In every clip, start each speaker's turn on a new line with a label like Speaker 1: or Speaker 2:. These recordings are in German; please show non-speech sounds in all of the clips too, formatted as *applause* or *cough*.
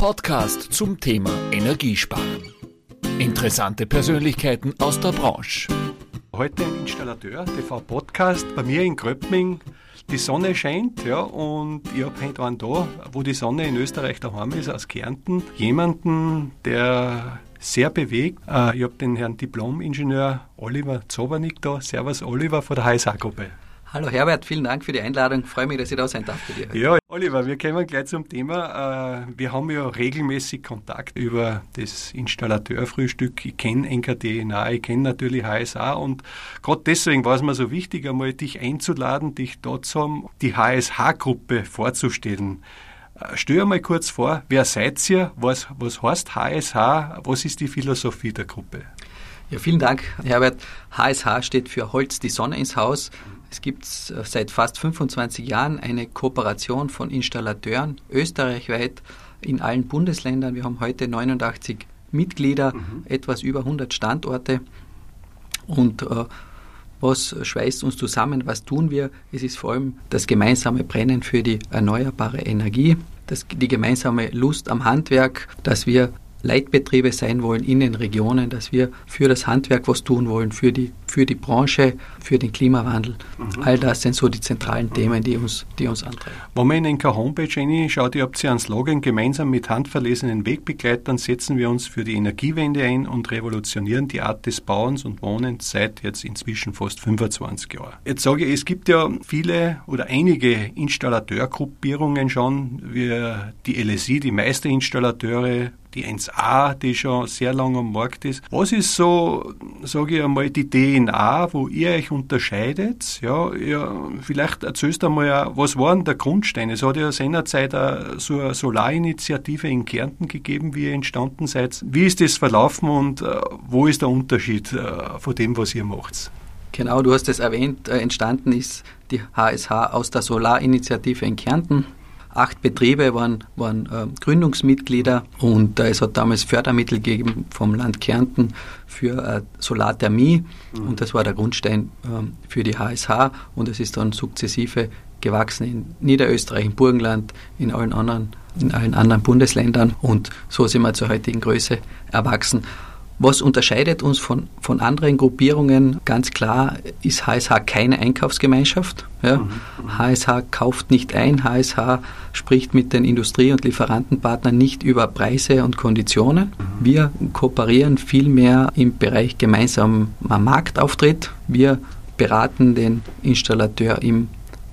Speaker 1: Podcast zum Thema Energiesparen. Interessante Persönlichkeiten aus der Branche.
Speaker 2: Heute ein Installateur, TV Podcast, bei mir in Gröbming. Die Sonne scheint, ja, und ich habe heute einen da, wo die Sonne in Österreich daheim ist, aus Kärnten. Jemanden, der sehr bewegt. Äh, ich habe den Herrn Diplom-Ingenieur Oliver Zobernick da. Servus Oliver von der HSA-Gruppe.
Speaker 3: Hallo Herbert, vielen Dank für die Einladung. Freue mich, dass ich da sein darf
Speaker 2: bei dir. Heute. Ja, Oliver, wir kommen gleich zum Thema. Äh, wir haben ja regelmäßig Kontakt über das Installateurfrühstück. Ich kenne NKD nahe, ich kenne natürlich HSA und gerade deswegen war es mir so wichtig, einmal dich einzuladen, dich dort zu haben, die HSH-Gruppe vorzustellen. Äh, stell mal kurz vor, wer seid ihr? Was, was heißt HSH? Was ist die Philosophie der Gruppe?
Speaker 3: Ja, vielen Dank, Herbert. HSH steht für Holz die Sonne ins Haus. Es gibt äh, seit fast 25 Jahren eine Kooperation von Installateuren österreichweit in allen Bundesländern. Wir haben heute 89 Mitglieder, mhm. etwas über 100 Standorte. Und äh, was schweißt uns zusammen? Was tun wir? Es ist vor allem das gemeinsame Brennen für die erneuerbare Energie, das, die gemeinsame Lust am Handwerk, dass wir Leitbetriebe sein wollen in den Regionen, dass wir für das Handwerk was tun wollen, für die, für die Branche, für den Klimawandel. Mhm. All das sind so die zentralen Themen, die uns, die uns antreiben.
Speaker 2: Wenn man in den Homepage reinschaut, ihr habt ja einen Slogan, gemeinsam mit handverlesenen Wegbegleitern setzen wir uns für die Energiewende ein und revolutionieren die Art des Bauens und Wohnens seit jetzt inzwischen fast 25 Jahren. Jetzt sage ich, es gibt ja viele oder einige Installateurgruppierungen schon, wie die LSI, die Meisterinstallateure, die 1A, die schon sehr lange am Markt ist. Was ist so, sage ich einmal, die DNA, wo ihr euch unterscheidet? Ja, ja vielleicht erzählst du einmal, was war denn der Grundstein? Es hat ja seinerzeit so eine Solarinitiative in Kärnten gegeben, wie ihr entstanden seid. Wie ist das verlaufen und äh, wo ist der Unterschied äh, von dem, was ihr macht?
Speaker 3: Genau, du hast es erwähnt, äh, entstanden ist die HSH aus der Solarinitiative in Kärnten. Acht Betriebe waren, waren äh, Gründungsmitglieder und äh, es hat damals Fördermittel gegeben vom Land Kärnten für äh, Solarthermie mhm. und das war der Grundstein ähm, für die HSH und es ist dann sukzessive gewachsen in Niederösterreich, im Burgenland, in allen anderen, in allen anderen Bundesländern und so sind wir zur heutigen Größe erwachsen. Was unterscheidet uns von, von anderen Gruppierungen? Ganz klar ist HSH keine Einkaufsgemeinschaft. Ja. Mhm. HSH kauft nicht ein. HSH spricht mit den Industrie- und Lieferantenpartnern nicht über Preise und Konditionen. Mhm. Wir kooperieren vielmehr im Bereich gemeinsamer Marktauftritt. Wir beraten den Installateur im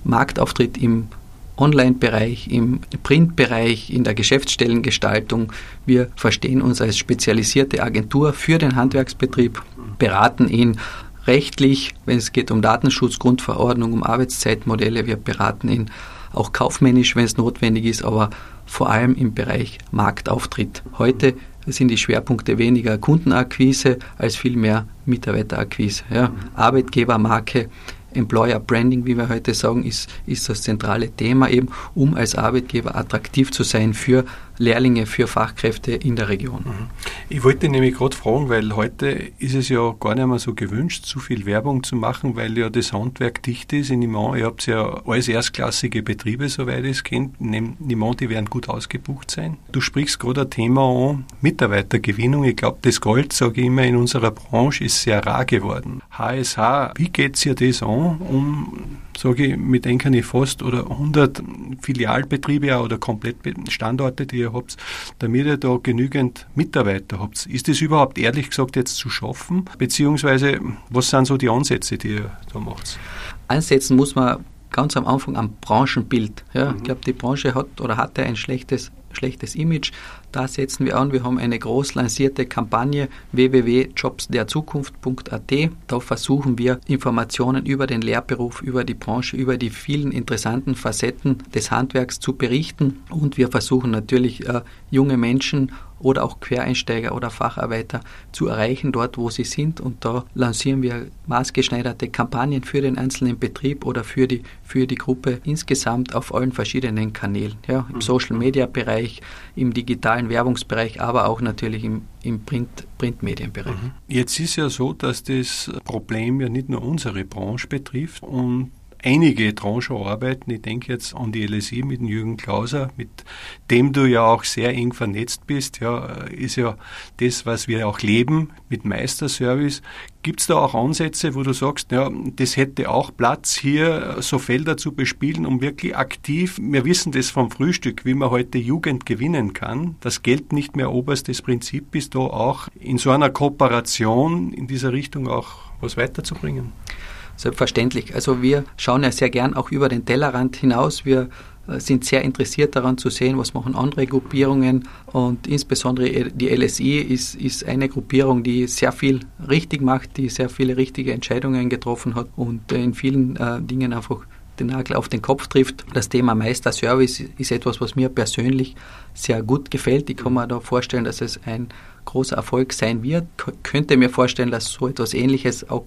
Speaker 3: Marktauftritt, im Online-Bereich, im Print-Bereich, in der Geschäftsstellengestaltung. Wir verstehen uns als spezialisierte Agentur für den Handwerksbetrieb, beraten ihn rechtlich, wenn es geht um Datenschutz, Grundverordnung, um Arbeitszeitmodelle. Wir beraten ihn auch kaufmännisch, wenn es notwendig ist, aber vor allem im Bereich Marktauftritt. Heute sind die Schwerpunkte weniger Kundenakquise als vielmehr Mitarbeiterakquise. Ja. Arbeitgebermarke Employer Branding, wie wir heute sagen, ist, ist das zentrale Thema eben, um als Arbeitgeber attraktiv zu sein für Lehrlinge, für Fachkräfte in der Region. Mhm.
Speaker 2: Ich wollte nämlich gerade fragen, weil heute ist es ja gar nicht mehr so gewünscht, zu viel Werbung zu machen, weil ja das Handwerk dicht ist. Nehme an, ihr habt ja alles erstklassige Betriebe, soweit ich es kenne. An, die werden gut ausgebucht sein. Du sprichst gerade ein Thema an, Mitarbeitergewinnung. Ich glaube, das Gold, sage ich immer, in unserer Branche ist sehr rar geworden. HSH, wie geht es dir das an, um sage ich, mit denen kann ich fast oder 100 Filialbetriebe oder komplett Standorte, die ihr habt, damit ihr da genügend Mitarbeiter habt. Ist das überhaupt ehrlich gesagt jetzt zu schaffen? Beziehungsweise, was sind so die Ansätze, die ihr da macht?
Speaker 3: Ansetzen muss man ganz am Anfang am Branchenbild. Ja, mhm. Ich glaube, die Branche hat oder hatte ein schlechtes schlechtes Image. Da setzen wir an. Wir haben eine groß lancierte Kampagne www.jobsderzukunft.at. Da versuchen wir Informationen über den Lehrberuf, über die Branche, über die vielen interessanten Facetten des Handwerks zu berichten. Und wir versuchen natürlich äh, junge Menschen oder auch Quereinsteiger oder Facharbeiter zu erreichen, dort wo sie sind. Und da lancieren wir maßgeschneiderte Kampagnen für den einzelnen Betrieb oder für die, für die Gruppe insgesamt auf allen verschiedenen Kanälen. Ja, Im mhm. Social-Media-Bereich, im digitalen Werbungsbereich, aber auch natürlich im, im Print, Printmedienbereich. Mhm.
Speaker 2: Jetzt ist ja so, dass das Problem ja nicht nur unsere Branche betrifft und einige Tranchen arbeiten. Ich denke jetzt an die LSI mit dem Jürgen Klauser, mit dem du ja auch sehr eng vernetzt bist. Ja, ist ja das, was wir auch leben mit Meisterservice. Gibt es da auch Ansätze, wo du sagst, ja, das hätte auch Platz hier, so Felder zu bespielen, um wirklich aktiv, wir wissen das vom Frühstück, wie man heute Jugend gewinnen kann, dass Geld nicht mehr oberstes Prinzip ist, da auch in so einer Kooperation in dieser Richtung auch was weiterzubringen?
Speaker 3: Selbstverständlich. Also wir schauen ja sehr gern auch über den Tellerrand hinaus. Wir äh, sind sehr interessiert daran zu sehen, was machen andere Gruppierungen und insbesondere die LSI ist, ist eine Gruppierung, die sehr viel richtig macht, die sehr viele richtige Entscheidungen getroffen hat und in vielen äh, Dingen einfach den Nagel auf den Kopf trifft. Das Thema Meisterservice ist etwas, was mir persönlich sehr gut gefällt. Ich kann mir da vorstellen, dass es ein großer Erfolg sein wird. Ich könnte mir vorstellen, dass so etwas Ähnliches auch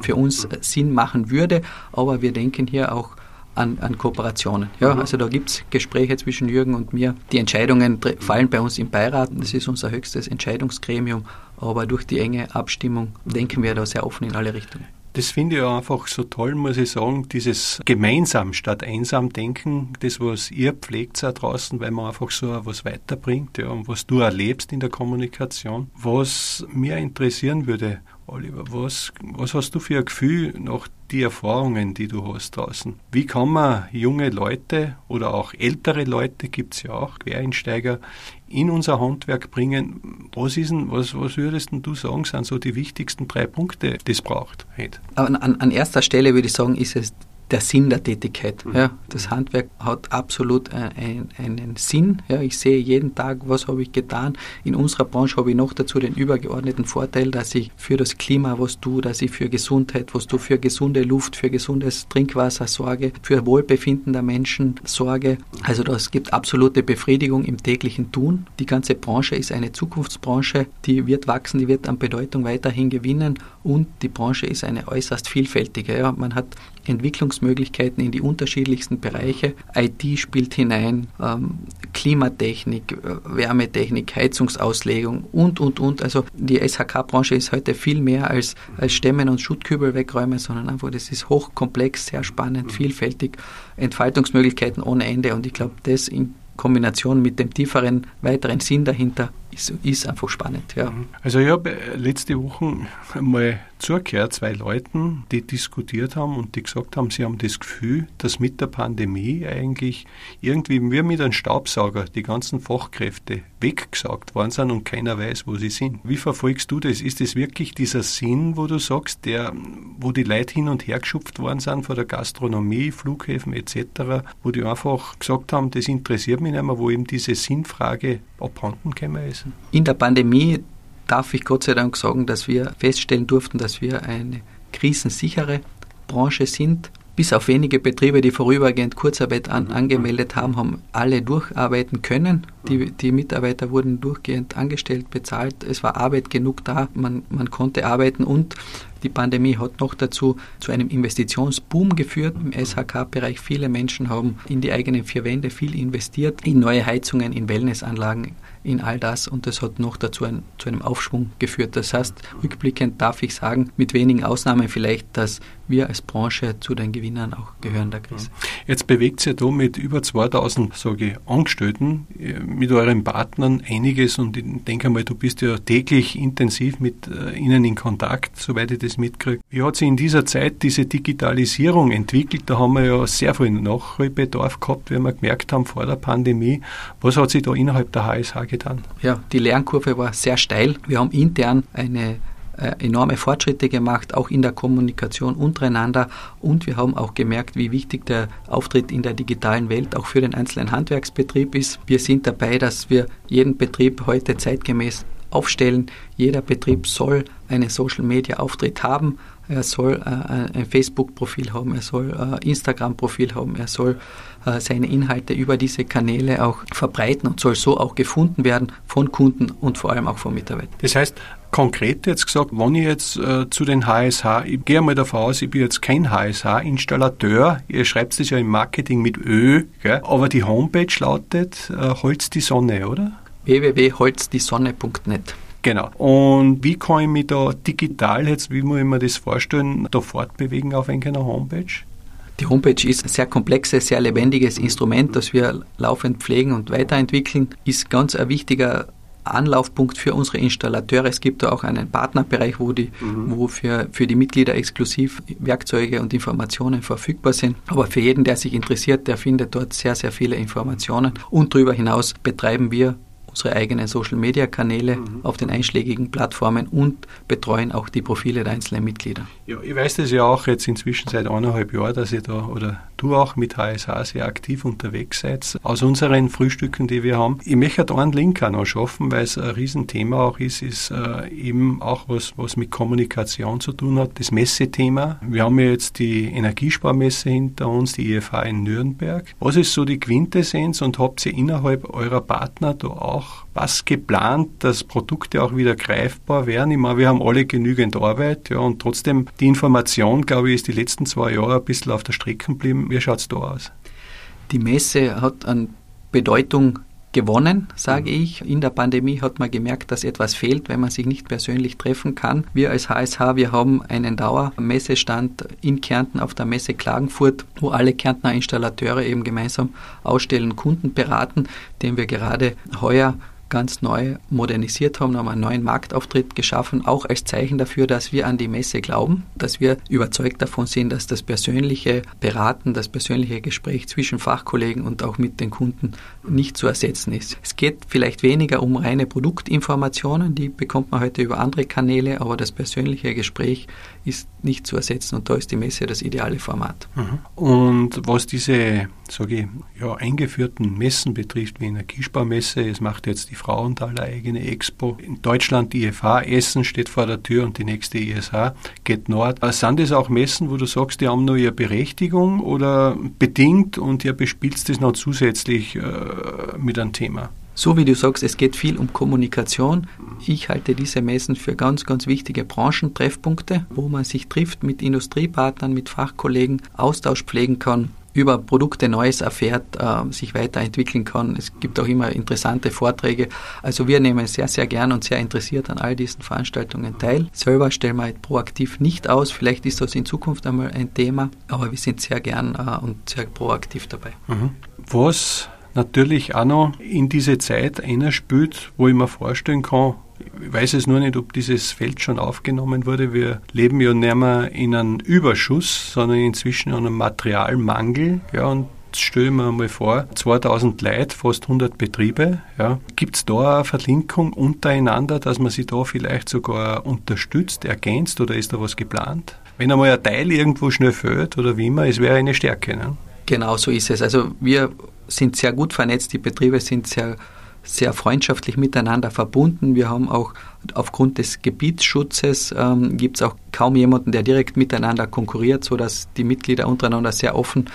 Speaker 3: für uns Sinn machen würde, aber wir denken hier auch an, an Kooperationen. Ja, mhm. also da gibt es Gespräche zwischen Jürgen und mir. Die Entscheidungen fallen bei uns im Beirat, das ist unser höchstes Entscheidungsgremium, aber durch die enge Abstimmung denken wir da sehr offen in alle Richtungen.
Speaker 2: Das finde ich einfach so toll, muss ich sagen, dieses gemeinsam statt einsam denken, das, was ihr pflegt da draußen, weil man einfach so was weiterbringt, ja, und was du erlebst in der Kommunikation. Was mir interessieren würde, Oliver, was, was hast du für ein Gefühl nach die Erfahrungen, die du hast draußen? Wie kann man junge Leute oder auch ältere Leute, gibt es ja auch, Quereinsteiger, in unser Handwerk bringen? Was, ist denn, was, was würdest du sagen, sind so die wichtigsten drei Punkte, die es braucht?
Speaker 3: An, an, an erster Stelle würde ich sagen, ist es der Sinn der Tätigkeit. Mhm. Ja, das Handwerk hat absolut äh, ein, einen Sinn. Ja, ich sehe jeden Tag, was habe ich getan. In unserer Branche habe ich noch dazu den übergeordneten Vorteil, dass ich für das Klima was tue, dass ich für Gesundheit was tue, für gesunde Luft, für gesundes Trinkwasser sorge, für Wohlbefinden der Menschen sorge. Also das gibt absolute Befriedigung im täglichen Tun. Die ganze Branche ist eine Zukunftsbranche, die wird wachsen, die wird an Bedeutung weiterhin gewinnen und die Branche ist eine äußerst vielfältige. Ja, man hat Entwicklungsmöglichkeiten in die unterschiedlichsten Bereiche. IT spielt hinein, ähm, Klimatechnik, äh, Wärmetechnik, Heizungsauslegung und, und, und. Also die SHK-Branche ist heute viel mehr als, als Stämmen und Schuttkübel wegräumen, sondern einfach, das ist hochkomplex, sehr spannend, vielfältig, Entfaltungsmöglichkeiten ohne Ende. Und ich glaube, das in Kombination mit dem tieferen, weiteren Sinn dahinter ist, ist einfach spannend. Ja.
Speaker 2: Also ich habe letzte Woche mal zugehört, zwei Leuten, die diskutiert haben und die gesagt haben, sie haben das Gefühl, dass mit der Pandemie eigentlich irgendwie wie mit einem Staubsauger die ganzen Fachkräfte weggesaugt worden sind und keiner weiß, wo sie sind. Wie verfolgst du das? Ist das wirklich dieser Sinn, wo du sagst, der, wo die Leute hin und her geschupft worden sind von der Gastronomie, Flughäfen etc., wo die einfach gesagt haben, das interessiert mich nicht mehr, wo eben diese Sinnfrage abhanden gekommen ist?
Speaker 3: In der Pandemie darf ich Gott sei Dank sagen, dass wir feststellen durften, dass wir eine krisensichere Branche sind. Bis auf wenige Betriebe, die vorübergehend Kurzarbeit an, angemeldet haben, haben alle durcharbeiten können. Die, die, Mitarbeiter wurden durchgehend angestellt, bezahlt. Es war Arbeit genug da, man, man konnte arbeiten und die Pandemie hat noch dazu zu einem Investitionsboom geführt im SHK-Bereich. Viele Menschen haben in die eigenen vier Wände viel investiert, in neue Heizungen, in Wellnessanlagen, in all das und das hat noch dazu ein, zu einem Aufschwung geführt. Das heißt, rückblickend darf ich sagen, mit wenigen Ausnahmen vielleicht, dass wir als Branche zu den Gewinnern auch gehören der Krise.
Speaker 2: Jetzt bewegt sich ja da mit über 2000 sage Angestellten, äh, mit euren Partnern einiges und ich denke mal, du bist ja täglich intensiv mit äh, ihnen in Kontakt, soweit ich das mitkriege. Wie hat sich in dieser Zeit diese Digitalisierung entwickelt? Da haben wir ja sehr viel Nachholbedarf gehabt, wie wir gemerkt haben vor der Pandemie. Was hat sich da innerhalb der HSH getan?
Speaker 3: Ja, die Lernkurve war sehr steil. Wir haben intern eine äh, enorme Fortschritte gemacht, auch in der Kommunikation untereinander. Und wir haben auch gemerkt, wie wichtig der Auftritt in der digitalen Welt auch für den einzelnen Handwerksbetrieb ist. Wir sind dabei, dass wir jeden Betrieb heute zeitgemäß aufstellen. Jeder Betrieb soll einen Social-Media-Auftritt haben. Er soll äh, ein Facebook-Profil haben, er soll äh, Instagram-Profil haben, er soll äh, seine Inhalte über diese Kanäle auch verbreiten und soll so auch gefunden werden von Kunden und vor allem auch von Mitarbeitern.
Speaker 2: Das heißt, konkret jetzt gesagt, wenn ich jetzt äh, zu den HSH, ich gehe mal davon aus, ich bin jetzt kein HSH-Installateur, ihr schreibt es ja im Marketing mit Ö, gell? aber die Homepage lautet äh, Holz die Sonne, oder?
Speaker 3: www.holzdisonne.net.
Speaker 2: Genau. Und wie kann ich mich da digital jetzt, wie muss ich mir das vorstellen, da fortbewegen auf einer Homepage?
Speaker 3: Die Homepage ist ein sehr komplexes, sehr lebendiges Instrument, das wir laufend pflegen und weiterentwickeln, ist ganz ein wichtiger Anlaufpunkt für unsere Installateure. Es gibt da auch einen Partnerbereich, wo, die, mhm. wo für, für die Mitglieder exklusiv Werkzeuge und Informationen verfügbar sind. Aber für jeden, der sich interessiert, der findet dort sehr, sehr viele Informationen. Und darüber hinaus betreiben wir unsere eigenen Social-Media-Kanäle mhm. auf den einschlägigen Plattformen und betreuen auch die Profile der einzelnen Mitglieder.
Speaker 2: Ja, ich weiß das ja auch jetzt inzwischen seit eineinhalb Jahren, dass ihr da oder du auch mit HSH sehr aktiv unterwegs seid. Aus unseren Frühstücken, die wir haben. Ich möchte da einen Link auch noch schaffen, weil es ein Riesenthema auch ist, ist äh, eben auch was, was mit Kommunikation zu tun hat, das Messethema. Wir haben ja jetzt die Energiesparmesse hinter uns, die IFA in Nürnberg. Was ist so die Quintessenz und habt ihr innerhalb eurer Partner da auch auch was geplant, dass Produkte auch wieder greifbar werden. Ich meine, wir haben alle genügend Arbeit ja, und trotzdem die Information, glaube ich, ist die letzten zwei Jahre ein bisschen auf der Strecke geblieben. Wie schaut es da aus?
Speaker 3: Die Messe hat an Bedeutung gewonnen, sage mhm. ich. In der Pandemie hat man gemerkt, dass etwas fehlt, wenn man sich nicht persönlich treffen kann. Wir als HSH, wir haben einen Dauermessestand in Kärnten auf der Messe Klagenfurt, wo alle Kärntner Installateure eben gemeinsam ausstellen, Kunden beraten, den wir gerade heuer ganz neu modernisiert haben, haben einen neuen Marktauftritt geschaffen, auch als Zeichen dafür, dass wir an die Messe glauben, dass wir überzeugt davon sind, dass das persönliche Beraten, das persönliche Gespräch zwischen Fachkollegen und auch mit den Kunden nicht zu ersetzen ist. Es geht vielleicht weniger um reine Produktinformationen, die bekommt man heute über andere Kanäle, aber das persönliche Gespräch ist nicht zu ersetzen und da ist die Messe das ideale Format.
Speaker 2: Mhm. Und was diese sage ich, ja, eingeführten Messen betrifft, wie Energiesparmesse, es macht jetzt die Frauenthal eigene Expo. In Deutschland die IFH, Essen steht vor der Tür und die nächste ISH geht Nord. Äh, sind das auch Messen, wo du sagst, die haben nur ihre Berechtigung oder bedingt und ihr bespielst das noch zusätzlich äh, mit einem Thema?
Speaker 3: So wie du sagst, es geht viel um Kommunikation. Ich halte diese Messen für ganz, ganz wichtige Branchentreffpunkte, wo man sich trifft mit Industriepartnern, mit Fachkollegen, Austausch pflegen kann über Produkte Neues erfährt, äh, sich weiterentwickeln kann. Es gibt auch immer interessante Vorträge. Also wir nehmen sehr, sehr gern und sehr interessiert an all diesen Veranstaltungen teil. Selber stellen wir proaktiv nicht aus. Vielleicht ist das in Zukunft einmal ein Thema, aber wir sind sehr gern äh, und sehr proaktiv dabei.
Speaker 2: Mhm. Was natürlich auch noch in diese Zeit einer spielt, wo ich mir vorstellen kann, ich weiß es nur nicht, ob dieses Feld schon aufgenommen wurde. Wir leben ja nicht mehr in einem Überschuss, sondern inzwischen in einem Materialmangel. Ja, und stellen wir mal vor, 2000 Leute, fast 100 Betriebe. Ja. Gibt es da eine Verlinkung untereinander, dass man sich da vielleicht sogar unterstützt, ergänzt oder ist da was geplant? Wenn einmal ein Teil irgendwo schnell fällt oder wie immer, es wäre eine Stärke. Ne?
Speaker 3: Genau so ist es. Also wir sind sehr gut vernetzt, die Betriebe sind sehr sehr freundschaftlich miteinander verbunden. Wir haben auch aufgrund des Gebietsschutzes ähm, gibt es auch kaum jemanden, der direkt miteinander konkurriert, sodass die Mitglieder untereinander sehr offen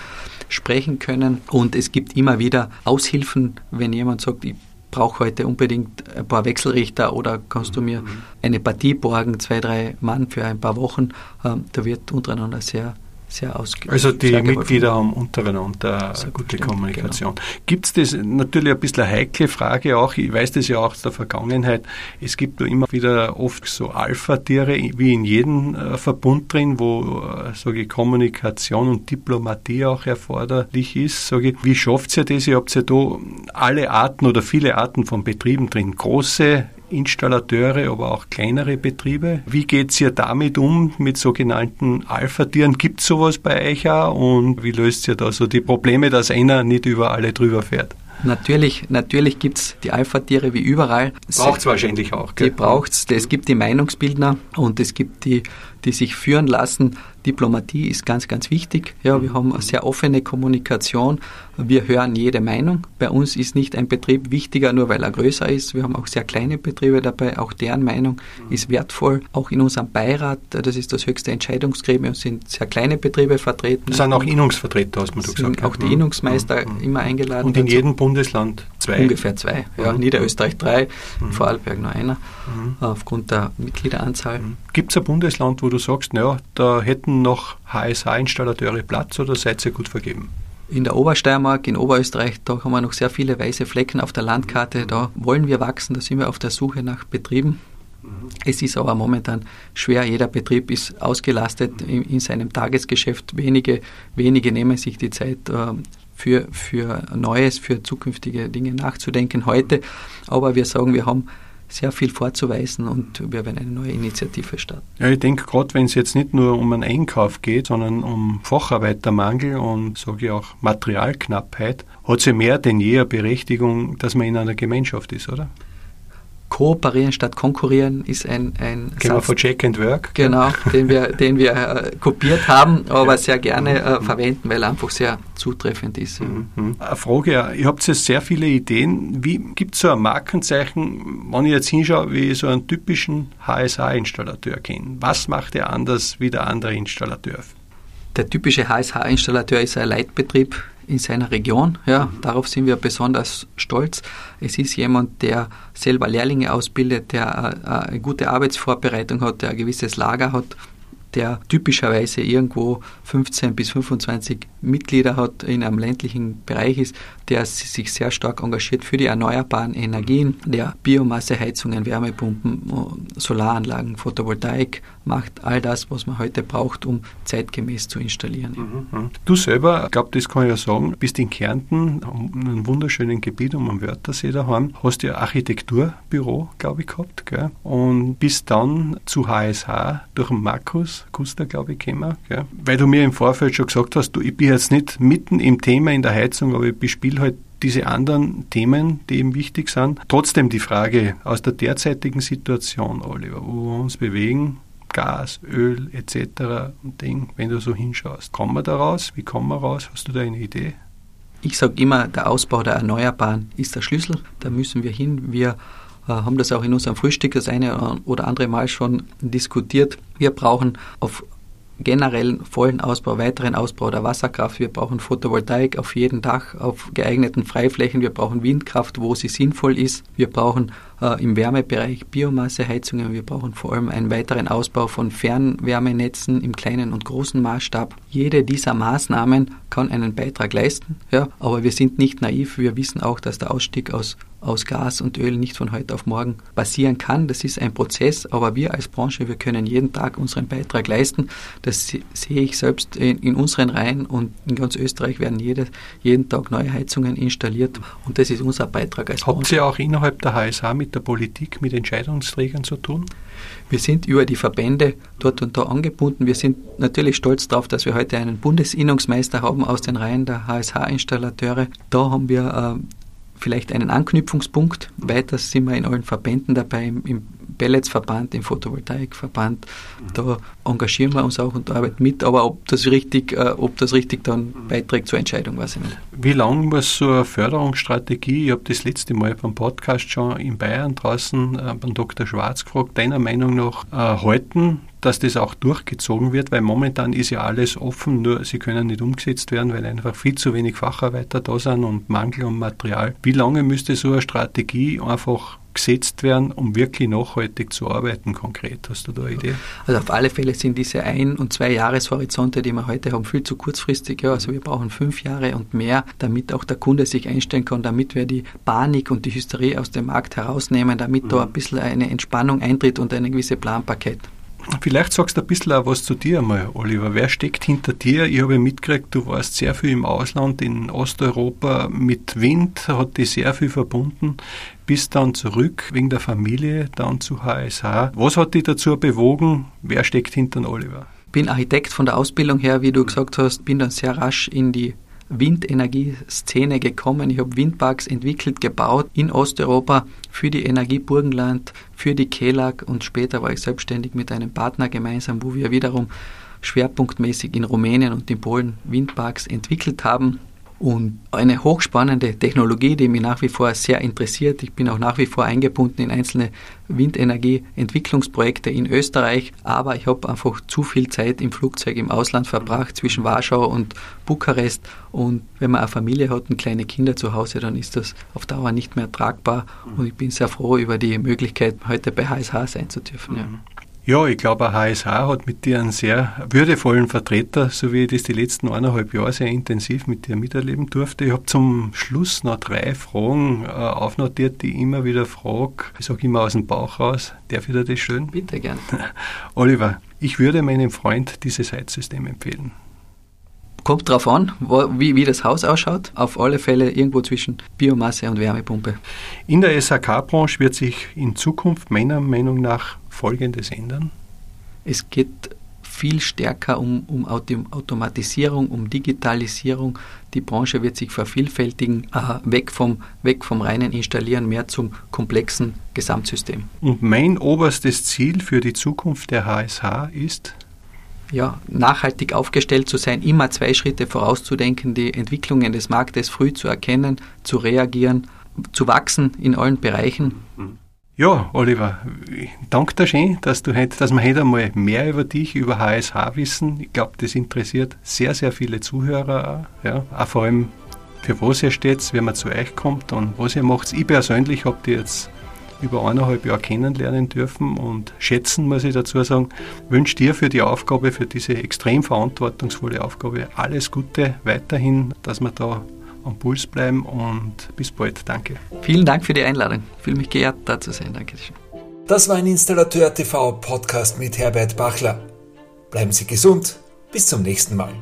Speaker 3: sprechen können. Und es gibt immer wieder Aushilfen, wenn jemand sagt, ich brauche heute unbedingt ein paar Wechselrichter oder kannst du mir eine Partie borgen, zwei, drei Mann für ein paar Wochen. Ähm, da wird untereinander sehr sehr ausgewogen.
Speaker 2: Also die Mitglieder haben untereinander eine gute genau. Kommunikation. Genau. Gibt es das natürlich ein bisschen eine heikle Frage auch, ich weiß das ja auch aus der Vergangenheit, es gibt da immer wieder oft so Alpha-Tiere, wie in jedem äh, Verbund drin, wo äh, sage ich, Kommunikation und Diplomatie auch erforderlich ist. Sage ich, wie schafft ihr das? Ihr habt ja da alle Arten oder viele Arten von Betrieben drin. Große, Installateure, aber auch kleinere Betriebe. Wie geht es ihr damit um, mit sogenannten Alpha-Tieren? Gibt es sowas bei euch auch? Und wie löst ihr da so die Probleme, dass einer nicht über alle drüber fährt?
Speaker 3: Natürlich, natürlich gibt es die Alpha-Tiere wie überall.
Speaker 2: Braucht es wahrscheinlich auch.
Speaker 3: Gell? Die braucht es. Es gibt die Meinungsbildner und es gibt die, die sich führen lassen. Diplomatie ist ganz, ganz wichtig. Ja, wir haben eine sehr offene Kommunikation. Wir hören jede Meinung. Bei uns ist nicht ein Betrieb wichtiger, nur weil er größer ist. Wir haben auch sehr kleine Betriebe dabei. Auch deren Meinung ist wertvoll. Auch in unserem Beirat, das ist das höchste Entscheidungsgremium, sind sehr kleine Betriebe vertreten.
Speaker 2: Es sind auch Innungsvertreter, hast du gesagt.
Speaker 3: Auch die Innungsmeister mhm. immer eingeladen.
Speaker 2: Und in dazu. jedem Bundesland
Speaker 3: zwei? Ungefähr zwei. Ja, mhm. Niederösterreich drei, mhm. Vorarlberg nur einer, mhm. aufgrund der Mitgliederanzahl. Mhm.
Speaker 2: Gibt es ein Bundesland, wo du sagst, naja, da hätten noch HSH-Installateure Platz oder seid ihr gut vergeben?
Speaker 3: In der Obersteiermark, in Oberösterreich, da haben wir noch sehr viele weiße Flecken auf der Landkarte. Da wollen wir wachsen, da sind wir auf der Suche nach Betrieben. Es ist aber momentan schwer. Jeder Betrieb ist ausgelastet in, in seinem Tagesgeschäft. Wenige, wenige nehmen sich die Zeit, äh, für, für Neues, für zukünftige Dinge nachzudenken heute. Aber wir sagen, wir haben sehr viel vorzuweisen und wir werden eine neue Initiative starten.
Speaker 2: Ja, ich denke, gerade wenn es jetzt nicht nur um einen Einkauf geht, sondern um Facharbeitermangel und sage ich auch Materialknappheit, hat ja mehr denn je eine Berechtigung, dass man in einer Gemeinschaft ist, oder?
Speaker 3: Kooperieren statt konkurrieren ist ein, ein
Speaker 2: Kennen wir von Check and Work?
Speaker 3: Genau, den wir, den wir äh, kopiert haben, aber ja. sehr gerne äh, verwenden, weil er einfach sehr zutreffend ist.
Speaker 2: Mhm. Eine Frage, ihr habt jetzt sehr viele Ideen. Wie gibt es so ein Markenzeichen, wenn ich jetzt hinschaue, wie ich so einen typischen HSH-Installateur kenne? Was macht er anders wie der andere Installateur?
Speaker 3: Der typische HSH-Installateur ist ein Leitbetrieb in seiner Region. Ja, darauf sind wir besonders stolz. Es ist jemand, der selber Lehrlinge ausbildet, der äh, eine gute Arbeitsvorbereitung hat, der ein gewisses Lager hat, der typischerweise irgendwo 15 bis 25 Mitglieder hat, in einem ländlichen Bereich ist, der sich sehr stark engagiert für die erneuerbaren Energien, der Biomasseheizungen, Wärmepumpen, Solaranlagen, Photovoltaik macht, all das, was man heute braucht, um zeitgemäß zu installieren.
Speaker 2: Mhm, mhm. Du selber, ich glaube, das kann ich ja sagen, bist in Kärnten, in einem wunderschönen Gebiet um am Wörthersee daheim, hast ja Architekturbüro, glaube ich, gehabt, gell? und bist dann zu HSH durch den Markus Kuster, glaube ich, gekommen, gell? weil du mir im Vorfeld schon gesagt hast, du, ich bin jetzt nicht mitten im Thema in der Heizung, aber ich bespiele halt diese anderen Themen, die eben wichtig sind. Trotzdem die Frage aus der derzeitigen Situation, Oliver, wo wir uns bewegen, Gas, Öl etc. und Ding, wenn du so hinschaust. Kommen wir da raus? Wie kommen wir raus? Hast du da eine Idee?
Speaker 3: Ich sage immer, der Ausbau der Erneuerbaren ist der Schlüssel. Da müssen wir hin. Wir äh, haben das auch in unserem Frühstück das eine oder andere Mal schon diskutiert. Wir brauchen auf generellen vollen Ausbau, weiteren Ausbau der Wasserkraft. Wir brauchen Photovoltaik auf jedem Dach, auf geeigneten Freiflächen. Wir brauchen Windkraft, wo sie sinnvoll ist. Wir brauchen äh, im Wärmebereich Biomasseheizungen. Wir brauchen vor allem einen weiteren Ausbau von Fernwärmenetzen im kleinen und großen Maßstab. Jede dieser Maßnahmen kann einen Beitrag leisten, ja, aber wir sind nicht naiv. Wir wissen auch, dass der Ausstieg aus aus Gas und Öl nicht von heute auf morgen passieren kann. Das ist ein Prozess, aber wir als Branche, wir können jeden Tag unseren Beitrag leisten. Das sehe ich selbst in, in unseren Reihen und in ganz Österreich werden jede, jeden Tag neue Heizungen installiert und das ist unser Beitrag als
Speaker 2: Branche. Habt ihr auch innerhalb der HSH mit mit der Politik, mit Entscheidungsträgern zu tun?
Speaker 3: Wir sind über die Verbände dort und da angebunden. Wir sind natürlich stolz darauf, dass wir heute einen Bundesinnungsmeister haben aus den Reihen der HSH-Installateure. Da haben wir äh, vielleicht einen Anknüpfungspunkt. Weiter sind wir in allen Verbänden dabei, im, Pelletsverband, im Photovoltaikverband. Da engagieren wir uns auch und arbeiten mit, aber ob das richtig, äh, ob das richtig dann beiträgt zur Entscheidung, weiß ich nicht.
Speaker 2: Wie lange muss so eine Förderungsstrategie, ich habe das letzte Mal beim Podcast schon in Bayern draußen äh, beim Dr. Schwarz gefragt, deiner Meinung nach äh, halten, dass das auch durchgezogen wird, weil momentan ist ja alles offen, nur sie können nicht umgesetzt werden, weil einfach viel zu wenig Facharbeiter da sind und Mangel an Material. Wie lange müsste so eine Strategie einfach gesetzt werden, um wirklich nachhaltig zu arbeiten konkret? Hast du da eine Idee?
Speaker 3: Also auf alle Fälle sind diese ein- und zwei Jahreshorizonte, die wir heute haben, viel zu kurzfristig. Ja. Also wir brauchen fünf Jahre und mehr, damit auch der Kunde sich einstellen kann, damit wir die Panik und die Hysterie aus dem Markt herausnehmen, damit mhm. da ein bisschen eine Entspannung eintritt und eine gewisse Planbarkeit.
Speaker 2: Vielleicht sagst du ein bisschen auch was zu dir einmal, Oliver. Wer steckt hinter dir? Ich habe mitgekriegt, du warst sehr viel im Ausland, in Osteuropa. Mit Wind hat dich sehr viel verbunden. Bist dann zurück wegen der Familie, dann zu HSH. Was hat dich dazu bewogen? Wer steckt hinter Oliver?
Speaker 3: Ich bin Architekt von der Ausbildung her, wie du gesagt hast, bin dann sehr rasch in die Windenergieszene gekommen. Ich habe Windparks entwickelt, gebaut in Osteuropa für die Energie Burgenland, für die KELAG und später war ich selbstständig mit einem Partner gemeinsam, wo wir wiederum schwerpunktmäßig in Rumänien und in Polen Windparks entwickelt haben. Und eine hochspannende Technologie, die mich nach wie vor sehr interessiert. Ich bin auch nach wie vor eingebunden in einzelne Windenergie-Entwicklungsprojekte in Österreich, aber ich habe einfach zu viel Zeit im Flugzeug im Ausland verbracht, zwischen Warschau und Bukarest. Und wenn man eine Familie hat und kleine Kinder zu Hause, dann ist das auf Dauer nicht mehr tragbar. Und ich bin sehr froh über die Möglichkeit, heute bei HSH sein zu dürfen. Ja.
Speaker 2: Ja, ich glaube, HSH hat mit dir einen sehr würdevollen Vertreter, so wie ich das die letzten eineinhalb Jahre sehr intensiv mit dir miterleben durfte. Ich habe zum Schluss noch drei Fragen äh, aufnotiert, die ich immer wieder frage. Ich sage immer aus dem Bauch raus. Darf ich dir das schön?
Speaker 3: Bitte gern. *laughs*
Speaker 2: Oliver, ich würde meinem Freund dieses Heizsystem empfehlen.
Speaker 3: Kommt drauf an, wo, wie, wie das Haus ausschaut. Auf alle Fälle irgendwo zwischen Biomasse und Wärmepumpe.
Speaker 2: In der SAK-Branche wird sich in Zukunft meiner Meinung nach Folgendes ändern?
Speaker 3: Es geht viel stärker um, um Automatisierung, um Digitalisierung. Die Branche wird sich vervielfältigen, äh, weg, vom, weg vom reinen Installieren, mehr zum komplexen Gesamtsystem.
Speaker 2: Und mein oberstes Ziel für die Zukunft der HSH ist?
Speaker 3: Ja, nachhaltig aufgestellt zu sein, immer zwei Schritte vorauszudenken, die Entwicklungen des Marktes früh zu erkennen, zu reagieren, zu wachsen in allen Bereichen.
Speaker 2: Ja, Oliver, danke dir schön, dass, du heute, dass wir heute einmal mehr über dich, über HSH wissen. Ich glaube, das interessiert sehr, sehr viele Zuhörer auch, ja, auch vor allem für was ihr steht, wenn man zu euch kommt und was ihr macht. Ich persönlich habe die jetzt über eineinhalb Jahre kennenlernen dürfen und schätzen, muss ich dazu sagen. Wünsche dir für die Aufgabe, für diese extrem verantwortungsvolle Aufgabe alles Gute weiterhin, dass wir da am Puls bleiben und bis bald. Danke.
Speaker 3: Vielen Dank für die Einladung. Ich fühle mich geehrt, da zu sein. Danke schön.
Speaker 1: Das war ein Installateur TV Podcast mit Herbert Bachler. Bleiben Sie gesund. Bis zum nächsten Mal.